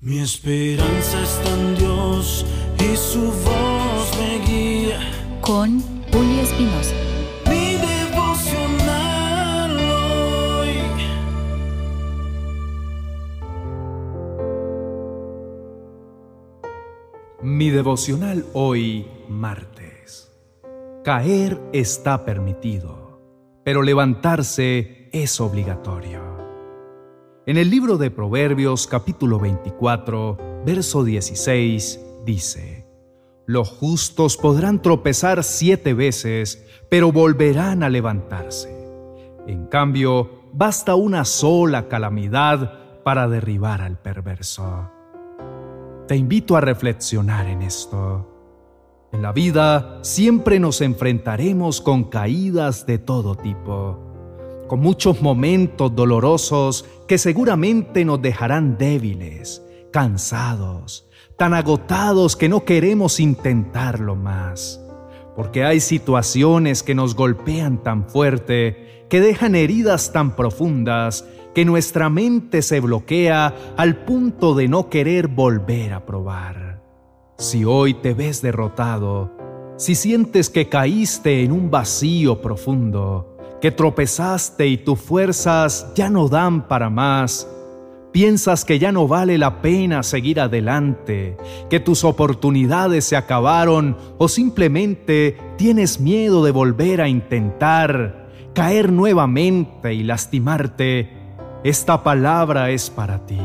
Mi esperanza está en Dios y su voz me guía. Con Julio Espinosa. Mi devocional hoy. Mi devocional hoy, martes. Caer está permitido, pero levantarse es obligatorio. En el libro de Proverbios capítulo 24, verso 16, dice, Los justos podrán tropezar siete veces, pero volverán a levantarse. En cambio, basta una sola calamidad para derribar al perverso. Te invito a reflexionar en esto. En la vida siempre nos enfrentaremos con caídas de todo tipo con muchos momentos dolorosos que seguramente nos dejarán débiles, cansados, tan agotados que no queremos intentarlo más. Porque hay situaciones que nos golpean tan fuerte, que dejan heridas tan profundas, que nuestra mente se bloquea al punto de no querer volver a probar. Si hoy te ves derrotado, si sientes que caíste en un vacío profundo, que tropezaste y tus fuerzas ya no dan para más, piensas que ya no vale la pena seguir adelante, que tus oportunidades se acabaron o simplemente tienes miedo de volver a intentar, caer nuevamente y lastimarte, esta palabra es para ti.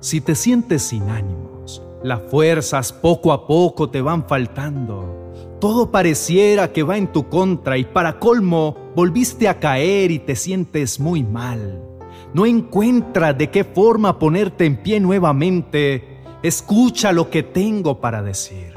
Si te sientes sin ánimos, las fuerzas poco a poco te van faltando, todo pareciera que va en tu contra y para colmo volviste a caer y te sientes muy mal. No encuentras de qué forma ponerte en pie nuevamente. Escucha lo que tengo para decir.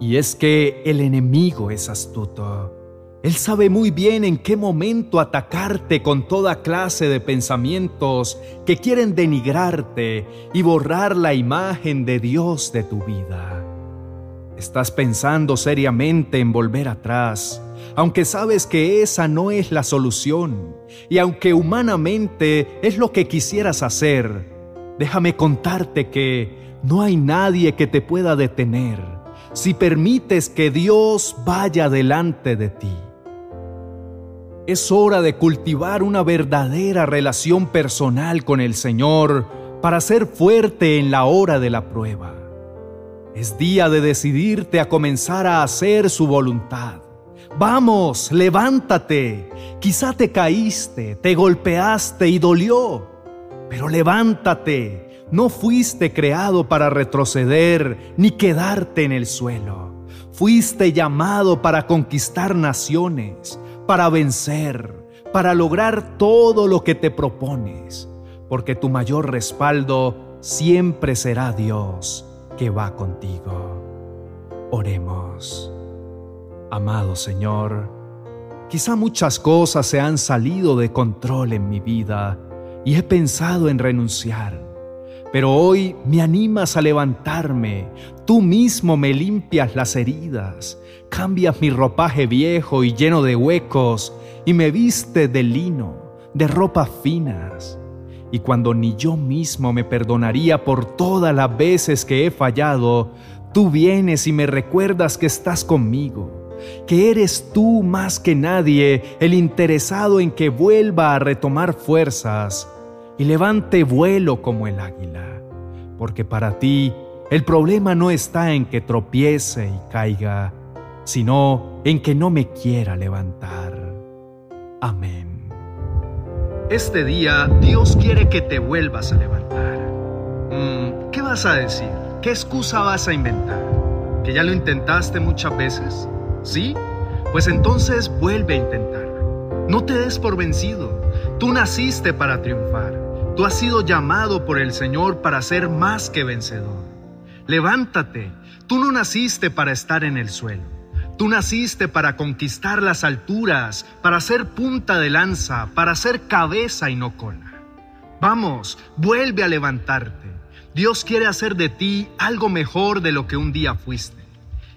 Y es que el enemigo es astuto. Él sabe muy bien en qué momento atacarte con toda clase de pensamientos que quieren denigrarte y borrar la imagen de Dios de tu vida. Estás pensando seriamente en volver atrás, aunque sabes que esa no es la solución, y aunque humanamente es lo que quisieras hacer, déjame contarte que no hay nadie que te pueda detener si permites que Dios vaya delante de ti. Es hora de cultivar una verdadera relación personal con el Señor para ser fuerte en la hora de la prueba. Es día de decidirte a comenzar a hacer su voluntad. Vamos, levántate. Quizá te caíste, te golpeaste y dolió. Pero levántate. No fuiste creado para retroceder ni quedarte en el suelo. Fuiste llamado para conquistar naciones, para vencer, para lograr todo lo que te propones, porque tu mayor respaldo siempre será Dios que va contigo. Oremos. Amado Señor, quizá muchas cosas se han salido de control en mi vida y he pensado en renunciar. Pero hoy me animas a levantarme, tú mismo me limpias las heridas, cambias mi ropaje viejo y lleno de huecos y me viste de lino, de ropas finas y cuando ni yo mismo me perdonaría por todas las veces que he fallado, tú vienes y me recuerdas que estás conmigo, que eres tú más que nadie el interesado en que vuelva a retomar fuerzas y levante vuelo como el águila, porque para ti el problema no está en que tropiece y caiga, sino en que no me quiera levantar. Amén. Este día Dios quiere que te vuelvas a levantar. Mm, ¿Qué vas a decir? ¿Qué excusa vas a inventar? ¿Que ya lo intentaste muchas veces? ¿Sí? Pues entonces vuelve a intentarlo. No te des por vencido. Tú naciste para triunfar. Tú has sido llamado por el Señor para ser más que vencedor. Levántate. Tú no naciste para estar en el suelo. Tú naciste para conquistar las alturas, para ser punta de lanza, para ser cabeza y no cola. Vamos, vuelve a levantarte. Dios quiere hacer de ti algo mejor de lo que un día fuiste.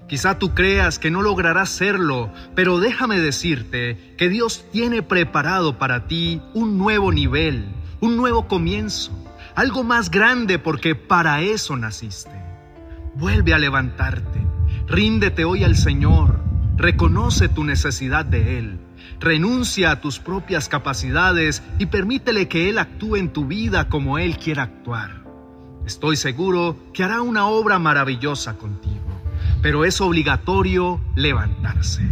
Quizá tú creas que no lograrás serlo, pero déjame decirte que Dios tiene preparado para ti un nuevo nivel, un nuevo comienzo. algo más grande porque para eso naciste. Vuelve a levantarte, ríndete hoy al Señor, reconoce tu necesidad de Él, renuncia a tus propias capacidades y permítele que Él actúe en tu vida como Él quiera actuar. Estoy seguro que hará una obra maravillosa contigo, pero es obligatorio levantarse.